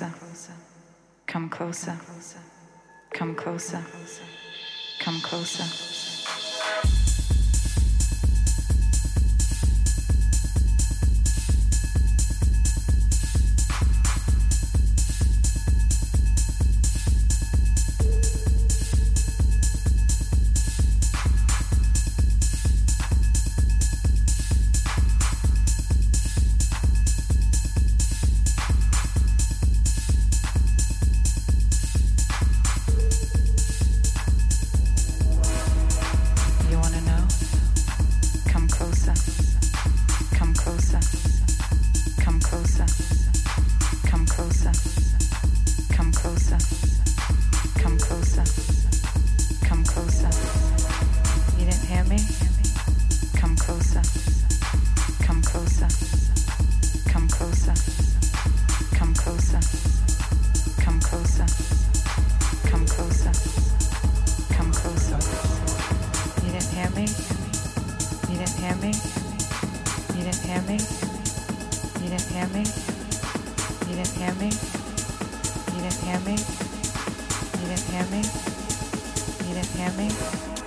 closer. Come closer. Come closer. Come closer. hear me. You didn't hear me. You didn't hear me. You didn't hear me. You didn't hear me.